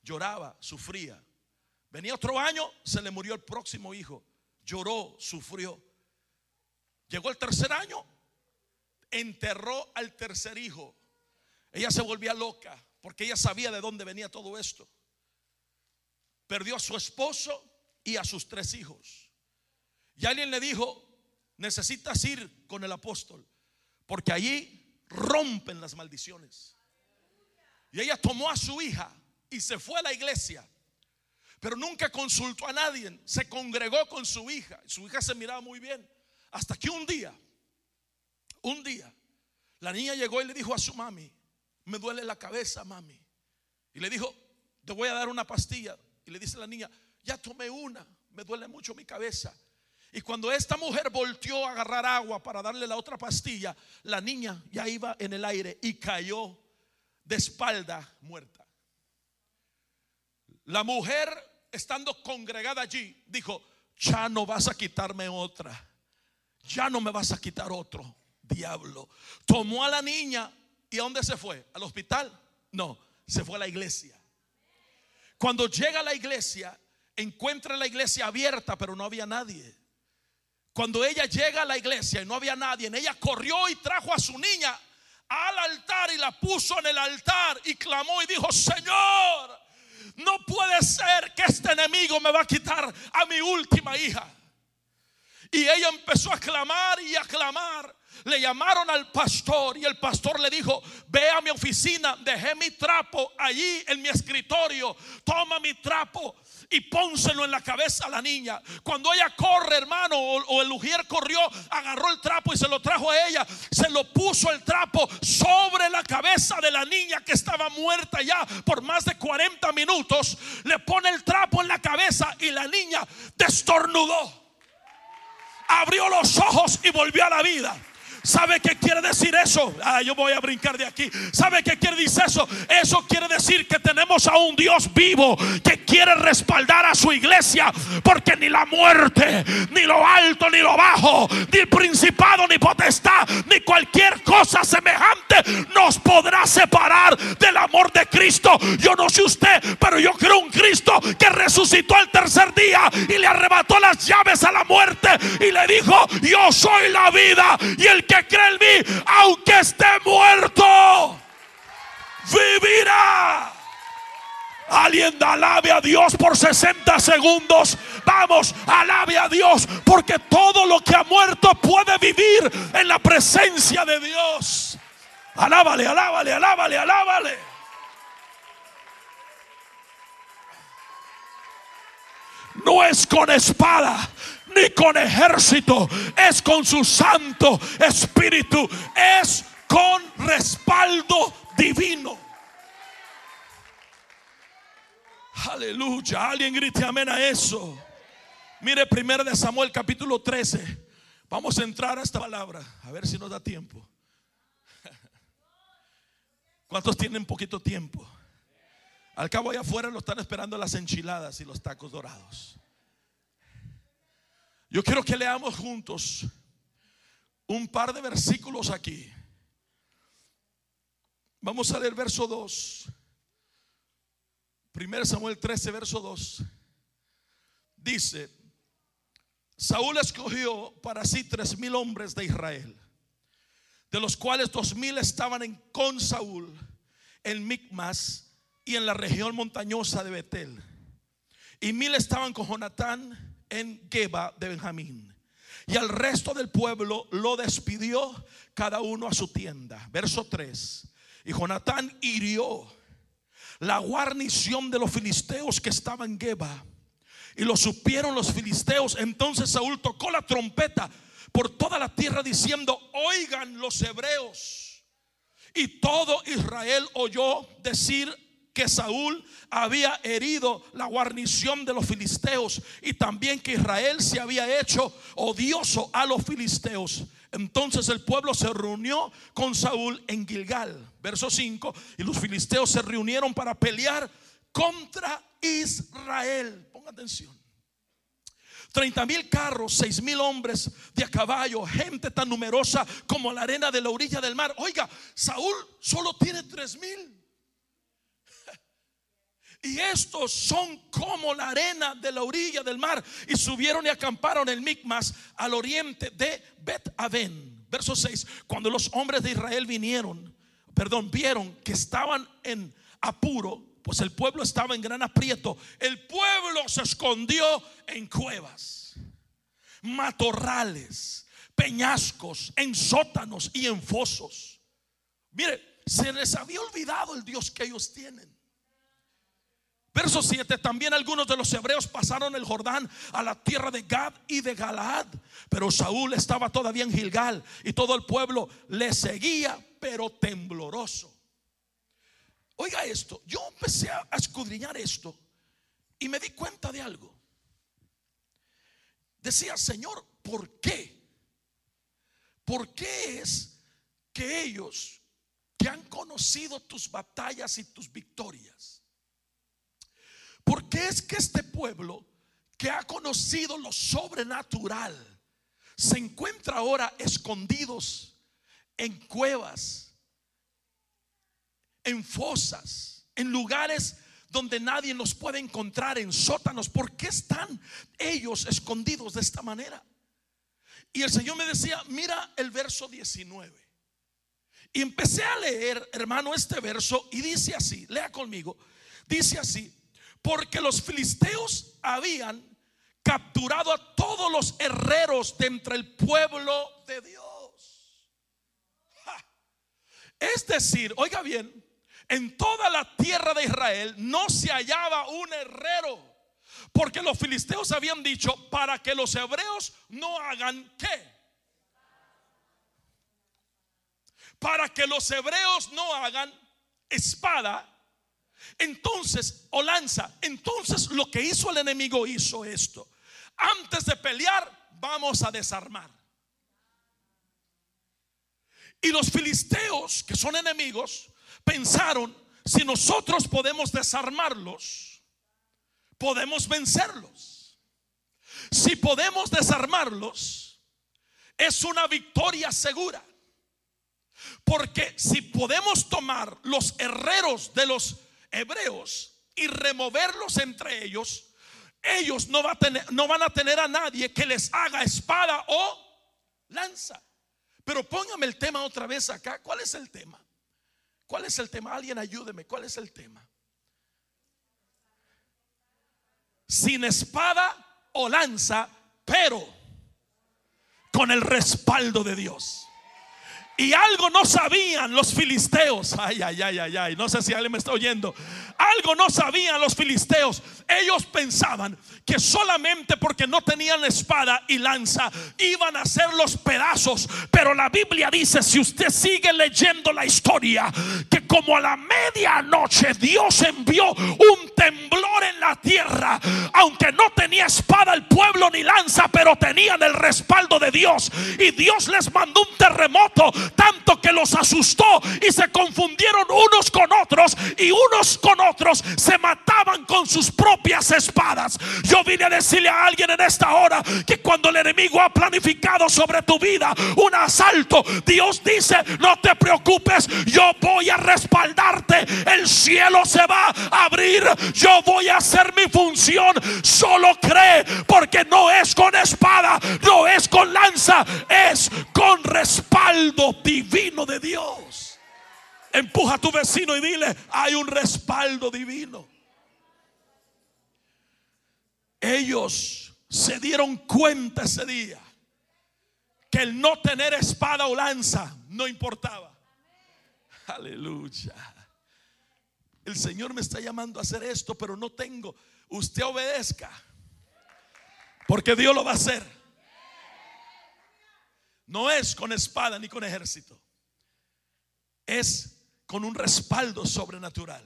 lloraba, sufría. Venía otro año, se le murió el próximo hijo. Lloró, sufrió. Llegó el tercer año, enterró al tercer hijo. Ella se volvía loca porque ella sabía de dónde venía todo esto. Perdió a su esposo y a sus tres hijos. Y alguien le dijo, necesitas ir con el apóstol, porque allí rompen las maldiciones. Y ella tomó a su hija y se fue a la iglesia, pero nunca consultó a nadie, se congregó con su hija. Su hija se miraba muy bien, hasta que un día, un día, la niña llegó y le dijo a su mami, me duele la cabeza, mami. Y le dijo, te voy a dar una pastilla. Y le dice la niña, ya tomé una, me duele mucho mi cabeza. Y cuando esta mujer volteó a agarrar agua para darle la otra pastilla, la niña ya iba en el aire y cayó de espalda muerta. La mujer, estando congregada allí, dijo, ya no vas a quitarme otra, ya no me vas a quitar otro, diablo. Tomó a la niña ¿Y a dónde se fue? ¿Al hospital? No, se fue a la iglesia. Cuando llega a la iglesia, encuentra la iglesia abierta, pero no había nadie. Cuando ella llega a la iglesia y no había nadie, ella corrió y trajo a su niña al altar y la puso en el altar y clamó y dijo, Señor, no puede ser que este enemigo me va a quitar a mi última hija. Y ella empezó a clamar y a clamar le llamaron al pastor y el pastor le dijo, ve a mi oficina, dejé mi trapo allí en mi escritorio, toma mi trapo y pónselo en la cabeza a la niña. Cuando ella corre, hermano, o, el ujier corrió, agarró el trapo y se lo trajo a ella, se lo puso el trapo sobre la cabeza de la niña que estaba muerta ya por más de 40 minutos, le pone el trapo en la cabeza y la niña destornudó. Abrió los ojos y volvió a la vida. ¿Sabe qué quiere decir eso? Ah, yo voy a brincar de aquí. ¿Sabe qué quiere decir eso? Eso quiere decir que tenemos a un Dios vivo que quiere respaldar a su iglesia. Porque ni la muerte, ni lo alto, ni lo bajo, ni principado, ni potestad, ni cualquier cosa semejante nos podrá separar del amor de Cristo. Yo no sé usted, pero yo creo un Cristo que resucitó el tercer día y le arrebató llaves a la muerte y le dijo, yo soy la vida y el que cree en mí, aunque esté muerto, vivirá. Alguien alabe a Dios por 60 segundos. Vamos, alabe a Dios porque todo lo que ha muerto puede vivir en la presencia de Dios. Alábale, alábale, alábale, alábale. No es con espada, ni con ejército, es con su Santo Espíritu, es con respaldo divino. Aleluya, alguien grite amén a eso. Mire, primero de Samuel capítulo 13. Vamos a entrar a esta palabra, a ver si nos da tiempo. ¿Cuántos tienen poquito tiempo? Al cabo allá afuera lo están esperando las enchiladas y los tacos dorados. Yo quiero que leamos juntos un par de versículos aquí. Vamos a leer verso 2. 1 Samuel 13, verso 2, dice, Saúl escogió para sí tres mil hombres de Israel, de los cuales dos mil estaban en, con Saúl en Micmas y en la región montañosa de Betel, y mil estaban con Jonatán en Geba de Benjamín. Y al resto del pueblo lo despidió cada uno a su tienda. Verso 3. Y Jonatán hirió la guarnición de los filisteos que estaban en Geba. Y lo supieron los filisteos. Entonces Saúl tocó la trompeta por toda la tierra diciendo, oigan los hebreos. Y todo Israel oyó decir que Saúl había herido la guarnición de los filisteos y también que Israel se había hecho odioso a los filisteos. Entonces el pueblo se reunió con Saúl en Gilgal, verso 5, y los filisteos se reunieron para pelear contra Israel. Ponga atención. 30 mil carros, 6 mil hombres de a caballo, gente tan numerosa como la arena de la orilla del mar. Oiga, Saúl solo tiene 3 mil. Y estos son como la arena de la orilla del mar. Y subieron y acamparon en Micmas al oriente de Bet Aven. Verso 6. Cuando los hombres de Israel vinieron, perdón, vieron que estaban en apuro, pues el pueblo estaba en gran aprieto. El pueblo se escondió en cuevas, matorrales, peñascos, en sótanos y en fosos. Mire, se les había olvidado el Dios que ellos tienen. Verso 7, también algunos de los hebreos pasaron el Jordán a la tierra de Gad y de Galaad, pero Saúl estaba todavía en Gilgal y todo el pueblo le seguía, pero tembloroso. Oiga esto, yo empecé a escudriñar esto y me di cuenta de algo. Decía, Señor, ¿por qué? ¿Por qué es que ellos que han conocido tus batallas y tus victorias, porque es que este pueblo que ha conocido lo sobrenatural se encuentra ahora escondidos en cuevas, en fosas, en lugares donde nadie nos puede encontrar, en sótanos. ¿Por qué están ellos escondidos de esta manera? Y el Señor me decía, mira el verso 19. Y empecé a leer, hermano, este verso y dice así, lea conmigo, dice así, porque los filisteos habían capturado a todos los herreros de entre el pueblo de Dios. Es decir, oiga bien, en toda la tierra de Israel no se hallaba un herrero. Porque los filisteos habían dicho, para que los hebreos no hagan qué. Para que los hebreos no hagan espada entonces, o lanza, entonces lo que hizo el enemigo hizo esto. Antes de pelear, vamos a desarmar. Y los filisteos, que son enemigos, pensaron, si nosotros podemos desarmarlos, podemos vencerlos. Si podemos desarmarlos, es una victoria segura. Porque si podemos tomar los herreros de los hebreos y removerlos entre ellos, ellos no, va a tener, no van a tener a nadie que les haga espada o lanza. Pero póngame el tema otra vez acá. ¿Cuál es el tema? ¿Cuál es el tema? Alguien ayúdeme. ¿Cuál es el tema? Sin espada o lanza, pero con el respaldo de Dios. Y algo no sabían los filisteos. Ay, ay, ay, ay, ay. No sé si alguien me está oyendo. Algo no sabían los filisteos. Ellos pensaban que solamente porque no tenían espada y lanza iban a ser los pedazos. Pero la Biblia dice, si usted sigue leyendo la historia, que como a la medianoche Dios envió un temblor en la tierra, aunque no tenía espada el pueblo ni lanza, pero tenían el respaldo de Dios. Y Dios les mandó un terremoto tanto que los asustó y se confundieron unos con otros y unos con otros se mataban con sus propias espadas. Yo vine a decirle a alguien en esta hora que cuando el enemigo ha planificado sobre tu vida un asalto, Dios dice, no te preocupes, yo voy a el cielo se va a abrir, yo voy a hacer mi función, solo cree, porque no es con espada, no es con lanza, es con respaldo divino de Dios. Empuja a tu vecino y dile, hay un respaldo divino. Ellos se dieron cuenta ese día que el no tener espada o lanza no importaba. Aleluya. El Señor me está llamando a hacer esto, pero no tengo. Usted obedezca. Porque Dios lo va a hacer. No es con espada ni con ejército. Es con un respaldo sobrenatural.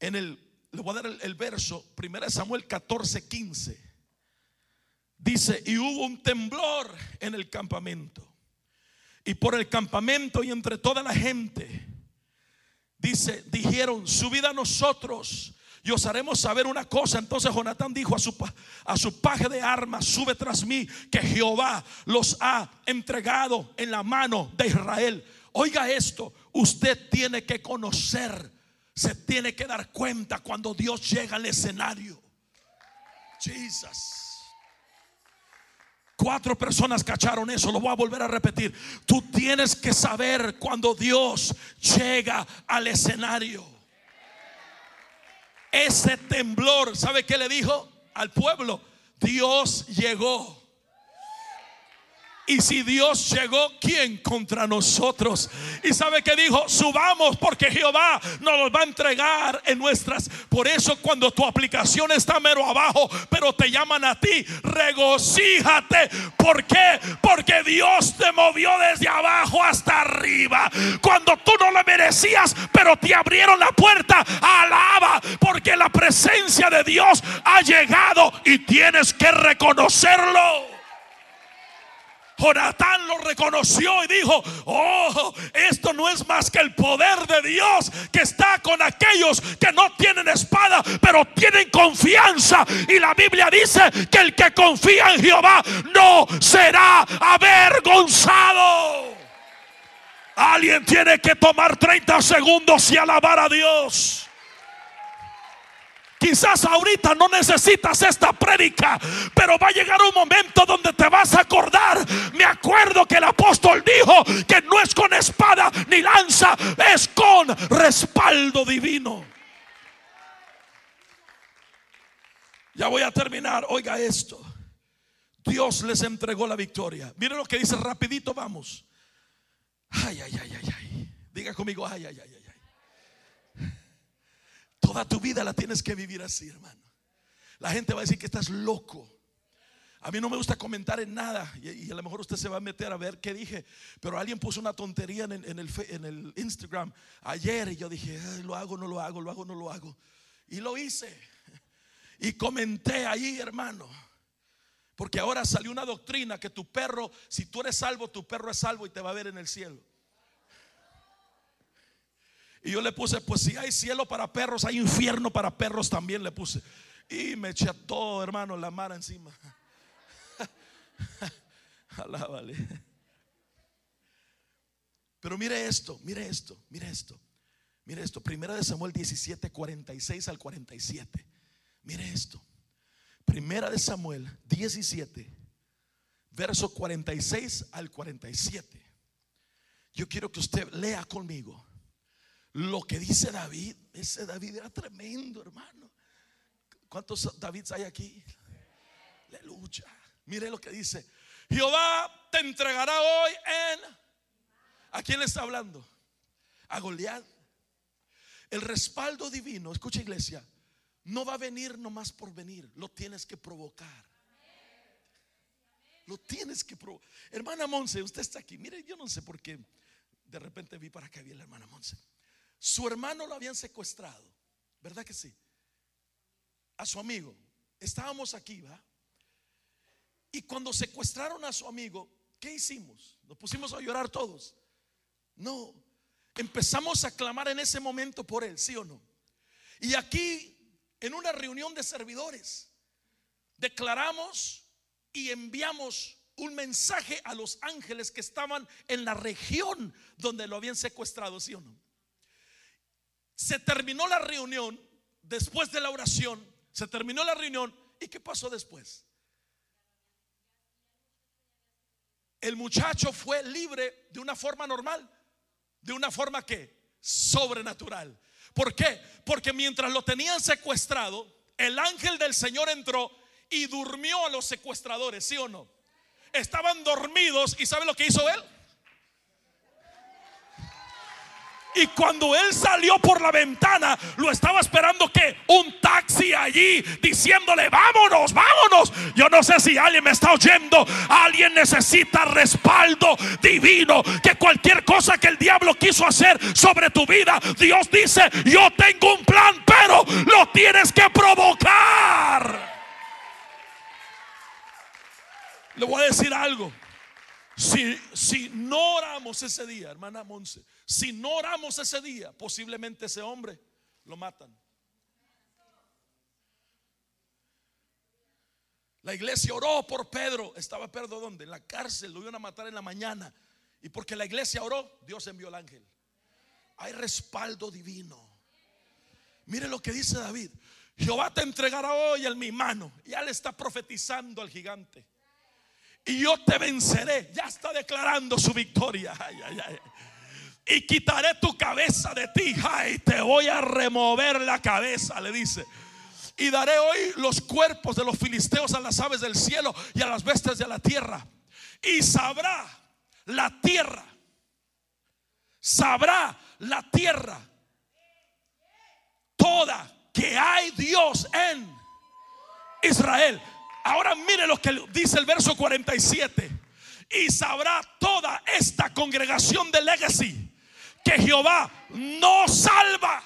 En el, le voy a dar el, verso, 1 Samuel 14, 15. Dice, y hubo un temblor en el campamento. Y por el campamento y entre toda la gente, dice, dijeron, subid a nosotros y os haremos saber una cosa. Entonces Jonatán dijo a su, a su paje de armas, sube tras mí, que Jehová los ha entregado en la mano de Israel. Oiga esto, usted tiene que conocer, se tiene que dar cuenta cuando Dios llega al escenario. Jesus. Cuatro personas cacharon eso, lo voy a volver a repetir. Tú tienes que saber cuando Dios llega al escenario. Ese temblor, ¿sabe qué le dijo al pueblo? Dios llegó. Y si Dios llegó, ¿quién contra nosotros? Y sabe que dijo, subamos porque Jehová nos los va a entregar en nuestras. Por eso cuando tu aplicación está mero abajo, pero te llaman a ti, regocíjate. ¿Por qué? Porque Dios te movió desde abajo hasta arriba. Cuando tú no lo merecías, pero te abrieron la puerta, alaba. Porque la presencia de Dios ha llegado y tienes que reconocerlo. Jonatán lo reconoció y dijo, oh, esto no es más que el poder de Dios que está con aquellos que no tienen espada, pero tienen confianza. Y la Biblia dice que el que confía en Jehová no será avergonzado. Alguien tiene que tomar 30 segundos y alabar a Dios. Quizás ahorita no necesitas esta prédica, pero va a llegar un momento donde te vas a acordar. Me acuerdo que el apóstol dijo que no es con espada ni lanza, es con respaldo divino. Ya voy a terminar. Oiga esto. Dios les entregó la victoria. Miren lo que dice rapidito, vamos. Ay, ay, ay, ay, ay. Diga conmigo, ay, ay, ay, ay. Toda tu vida la tienes que vivir así, hermano. La gente va a decir que estás loco. A mí no me gusta comentar en nada y, a lo mejor usted se va a meter a ver qué dije, pero alguien puso una tontería en el, en el, Instagram ayer y yo dije, lo hago, no lo hago, lo hago, no lo hago. Y lo hice. Y comenté ahí, hermano. Porque ahora salió una doctrina que tu perro, si tú eres salvo, tu perro es salvo y te va a ver en el cielo. Y yo le puse, pues si hay cielo para perros, hay infierno para perros también le puse. Y me eché todo, hermano, la mar encima. Alábale. Pero mire esto, mire esto, mire esto. Mire esto, primera de Samuel 17, 46 al 47. Mire esto. Primera de Samuel 17, verso 46 al 47. Yo quiero que usted lea conmigo lo que dice David. Ese David era tremendo, hermano. ¿Cuántos Davids hay aquí? Aleluya. Mire lo que dice. Jehová te entregará hoy en... ¿A quién le está hablando? A Goliat. El respaldo divino, escucha iglesia, no va a venir nomás por venir, lo tienes que provocar. Lo tienes que provocar. Hermana Monse, usted está aquí. Mire, yo no sé por qué de repente vi para que había la hermana Monse. Su hermano lo habían secuestrado, ¿verdad que sí? A su amigo. Estábamos aquí, ¿va? Y cuando secuestraron a su amigo, ¿qué hicimos? Nos pusimos a llorar todos. No, empezamos a clamar en ese momento por él, ¿sí o no? Y aquí, en una reunión de servidores, declaramos y enviamos un mensaje a los ángeles que estaban en la región donde lo habían secuestrado, ¿sí o no? Se terminó la reunión, después de la oración, se terminó la reunión, ¿y qué pasó después? El muchacho fue libre de una forma normal, de una forma que sobrenatural. ¿Por qué? Porque mientras lo tenían secuestrado, el ángel del Señor entró y durmió a los secuestradores, ¿sí o no? Estaban dormidos y ¿sabe lo que hizo él? Y cuando él salió por la ventana, lo estaba esperando que un taxi allí diciéndole, vámonos, vámonos. Yo no sé si alguien me está oyendo. Alguien necesita respaldo divino. Que cualquier cosa que el diablo quiso hacer sobre tu vida, Dios dice, yo tengo un plan, pero lo tienes que provocar. Le voy a decir algo. Si, si no oramos ese día, hermana Monse, si no oramos ese día, posiblemente ese hombre lo matan. La iglesia oró por Pedro. Estaba Pedro donde? En la cárcel. Lo iban a matar en la mañana. Y porque la iglesia oró, Dios envió el ángel. Hay respaldo divino. Mire lo que dice David. Jehová te entregará hoy en mi mano. Ya le está profetizando al gigante y yo te venceré. Ya está declarando su victoria. Y quitaré tu cabeza de ti. Ay, te voy a remover la cabeza, le dice. Y daré hoy los cuerpos de los filisteos a las aves del cielo y a las bestias de la tierra. Y sabrá la tierra. Sabrá la tierra. Toda que hay Dios en Israel. Ahora mire lo que dice el verso 47. Y sabrá toda esta congregación de Legacy que Jehová no salva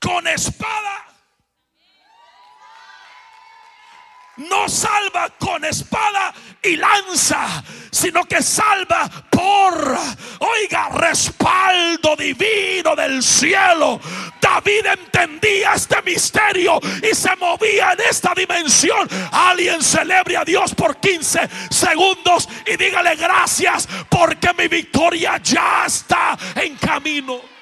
con espada. No salva con espada y lanza, sino que salva por, oiga, respaldo divino del cielo. David entendía este misterio y se movía en esta dimensión. Alguien celebre a Dios por 15 segundos y dígale gracias porque mi victoria ya está en camino.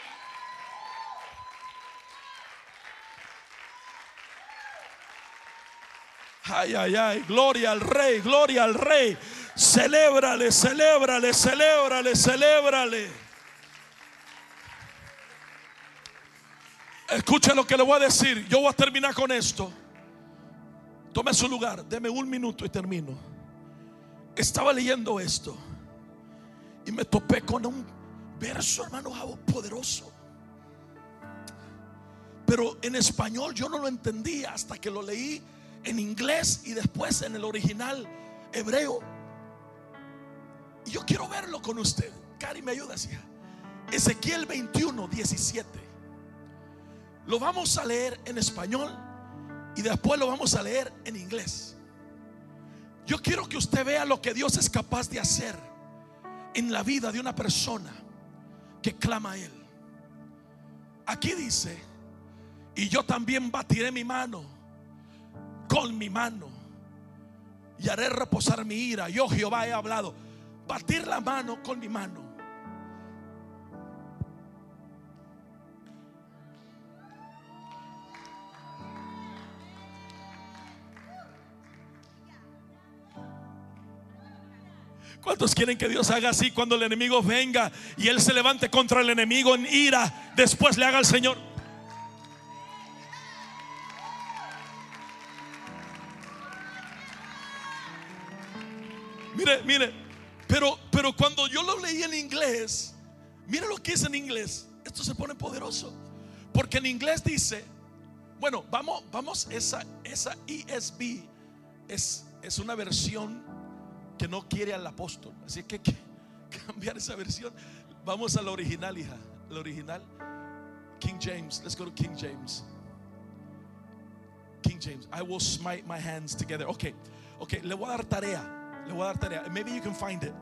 Ay, ay, ay, gloria al rey, gloria al rey. Celébrale, celébrale, celébrale, celébrale. Escucha lo que le voy a decir. Yo voy a terminar con esto. Tome su lugar, deme un minuto y termino. Estaba leyendo esto y me topé con un verso, hermano, poderoso. Pero en español yo no lo entendía hasta que lo leí en inglés y después en el original hebreo. Y yo quiero verlo con usted. Cari, me ayuda. Ezequiel 21, 17. Lo vamos a leer en español y después lo vamos a leer en inglés. Yo quiero que usted vea lo que Dios es capaz de hacer en la vida de una persona que clama a Él. Aquí dice, y yo también batiré mi mano mi mano y haré reposar mi ira. Yo Jehová he hablado. Batir la mano con mi mano. ¿Cuántos quieren que Dios haga así cuando el enemigo venga y él se levante contra el enemigo en ira? Después le haga al Señor. Mire, pero, pero cuando yo lo leí en inglés, mire lo que es en inglés. Esto se pone poderoso. Porque en inglés dice, bueno, vamos, vamos, esa, esa ESB es, es una versión que no quiere al apóstol. Así que que cambiar esa versión. Vamos a la original, hija. La original. King James. Let's go to King James. King James. I will smite my hands together. Ok, ok, le voy a dar tarea. Le voy a dar tarea. Maybe you can find it.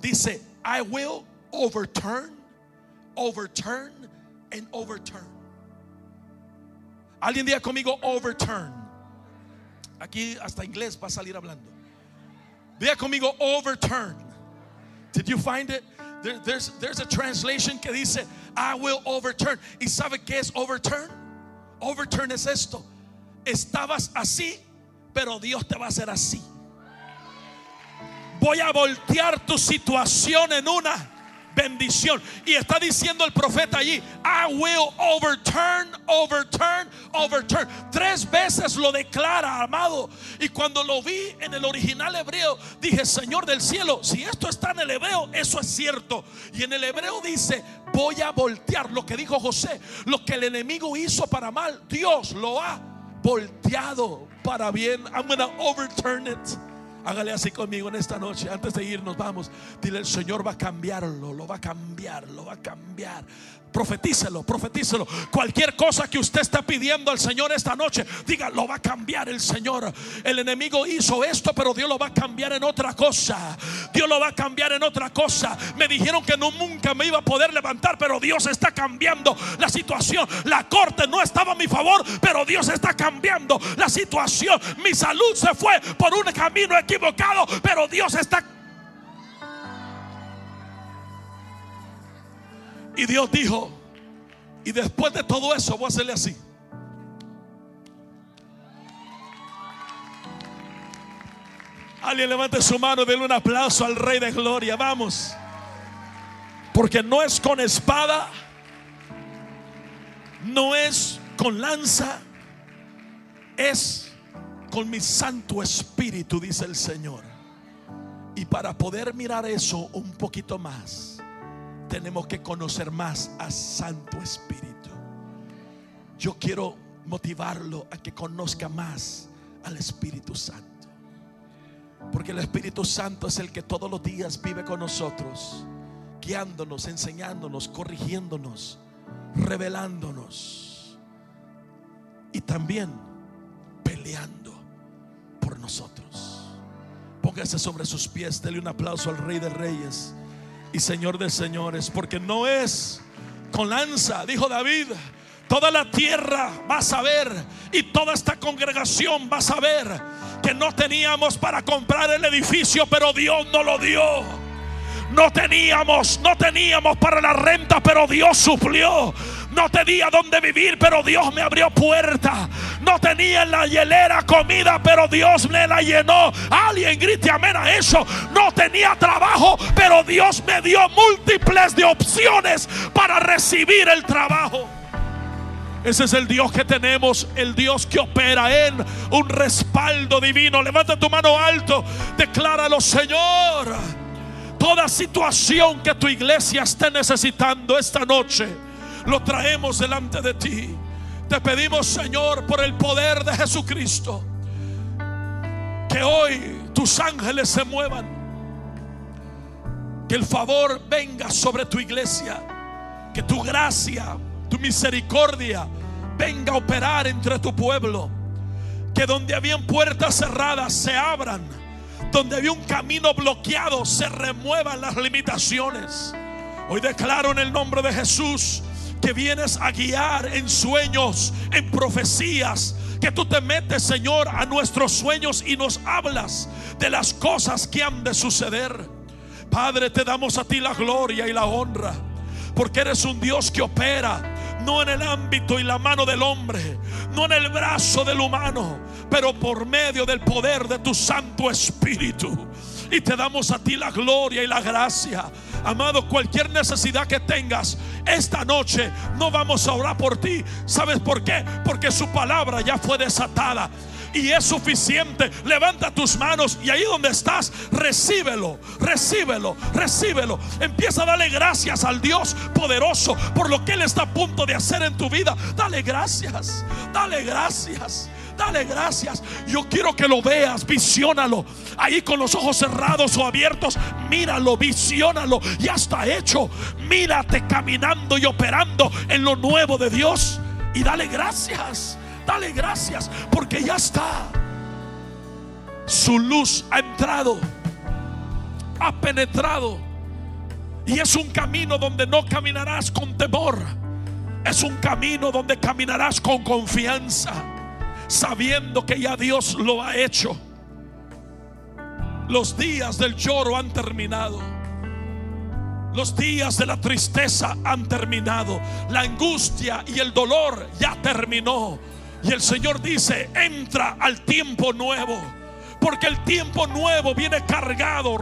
Dice, I will overturn overturn and overturn. Alguien diga conmigo overturn. Aquí hasta inglés va a salir hablando. Diga conmigo overturn. Did you find it? There- there's, there's a translation que dice I will overturn. ¿Y sabe qué es overturn? Overturn es esto. Estabas así, pero Dios te va a hacer así. Voy a voltear tu situación en una bendición. Y está diciendo el profeta allí, I will overturn, overturn, overturn. Tres veces lo declara, amado. Y cuando lo vi en el original hebreo, dije, Señor del cielo, si esto está en el hebreo, eso es cierto. Y en el hebreo dice, voy a voltear lo que dijo José, lo que el enemigo hizo para mal, Dios lo ha volteado para bien. I'm gonna overturn it. Hágale así conmigo en esta noche. Antes de irnos, vamos. Dile, el Señor va a cambiarlo, lo va a cambiar, lo va a cambiar. Profetícelo, profetícelo. Cualquier cosa que usted está pidiendo al Señor esta noche, diga, lo va a cambiar el Señor. El enemigo hizo esto, pero Dios lo va a cambiar en otra cosa. Dios lo va a cambiar en otra cosa. Me dijeron que no, nunca me iba a poder levantar, pero Dios está cambiando la situación. La corte no estaba a mi favor, pero Dios está cambiando la situación. Mi salud se fue por un camino equivocado, pero Dios está Y Dios dijo, y después de todo eso voy a hacerle así. Alguien levante su mano, denle un aplauso al Rey de Gloria. Vamos. Porque no es con espada, no es con lanza, es con mi Santo Espíritu, dice el Señor. Y para poder mirar eso un poquito más, tenemos que conocer más a Santo Espíritu. Yo quiero motivarlo a que conozca más al Espíritu Santo. Porque el Espíritu Santo es el que todos los días vive con nosotros, guiándonos, enseñándonos, corrigiéndonos, revelándonos y también peleando por nosotros. Póngase sobre sus pies, dele un aplauso al Rey de Reyes y Señor de señores, porque no es con lanza, dijo David. Toda la tierra va a saber y toda esta congregación va a saber que no teníamos para comprar el edificio, pero Dios no lo dio. No teníamos, no teníamos para la renta, pero Dios suplió. No tenía dónde vivir, pero Dios me abrió puerta. No tenía en la hielera comida, pero Dios me la llenó. Alguien grite amén a eso. No tenía trabajo, pero Dios me dio múltiples de opciones para recibir el trabajo. Ese es el Dios que tenemos, el Dios que opera en un respaldo divino. Levanta tu mano alto, decláralo, Señor. Toda situación que tu iglesia esté necesitando esta noche, lo traemos delante de ti. Te pedimos, Señor, por el poder de Jesucristo, que hoy tus ángeles se muevan, que el favor venga sobre tu iglesia, que tu gracia, tu misericordia venga a operar entre tu pueblo, que donde habían puertas cerradas se abran, donde había un camino bloqueado se remuevan las limitaciones. Hoy declaro en el nombre de Jesús que vienes a guiar en sueños, en profecías, que tú te metes, Señor, a nuestros sueños y nos hablas de las cosas que han de suceder. Padre, te damos a ti la gloria y la honra, porque eres un Dios que opera, no en el ámbito y la mano del hombre, no en el brazo del humano, pero por medio del poder de tu Santo Espíritu. Y te damos a ti la gloria y la gracia. Amado, cualquier necesidad que tengas esta noche, no vamos a orar por ti. ¿Sabes por qué? Porque su palabra ya fue desatada y es suficiente. Levanta tus manos y ahí donde estás, recíbelo, recíbelo, recíbelo. Empieza a darle gracias al Dios poderoso por lo que Él está a punto de hacer en tu vida. Dale gracias, dale gracias. Dale gracias. Yo quiero que lo veas, visiónalo. Ahí con los ojos cerrados o abiertos, míralo, visiónalo. Ya está hecho. Mírate caminando y operando en lo nuevo de Dios. Y dale gracias. Dale gracias porque ya está. Su luz ha entrado, ha penetrado Y es un camino donde no caminarás con temor. Es un camino donde caminarás con confianza, sabiendo que ya Dios lo ha hecho. Los días del lloro han terminado. Los días de la tristeza han terminado. La angustia y el dolor ya terminó. Y el Señor dice, entra al tiempo nuevo. Porque el tiempo nuevo viene cargado,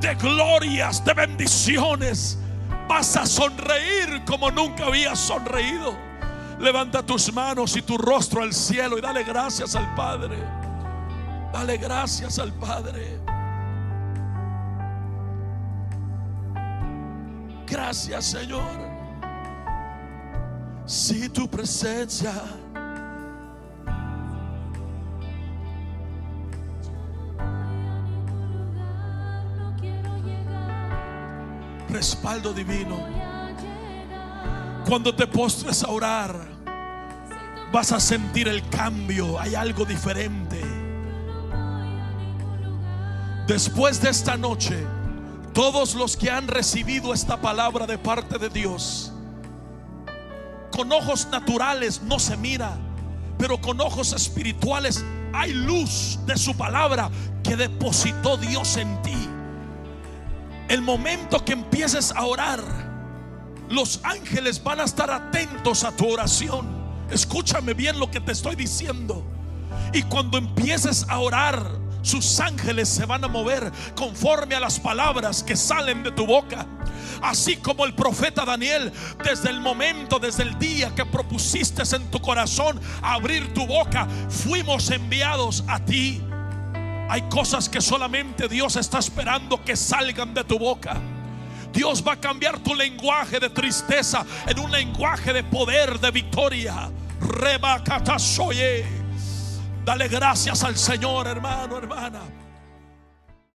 de glorias, de bendiciones. Vas a sonreír como nunca habías sonreído. Levanta tus manos y tu rostro al cielo y dale gracias al Padre. Dale gracias al Padre. Gracias Señor. Si tu presencia respaldo divino. Cuando te postres a orar, vas a sentir el cambio. Hay algo diferente. Después de esta noche, todos los que han recibido esta palabra de parte de Dios, con ojos naturales no se mira, pero con ojos espirituales hay luz de su palabra que depositó Dios en ti. El momento que empieces a orar, los ángeles van a estar atentos a tu oración. Escúchame bien lo que te estoy diciendo. Y cuando empieces a orar, sus ángeles se van a mover conforme a las palabras que salen de tu boca. Así como el profeta Daniel, desde el momento, desde el día que propusiste en tu corazón abrir tu boca, fuimos enviados a ti. Hay cosas que solamente Dios está esperando que salgan de tu boca. Dios va a cambiar tu lenguaje de tristeza en un lenguaje de poder, de victoria. Dale gracias al Señor, hermano, hermana.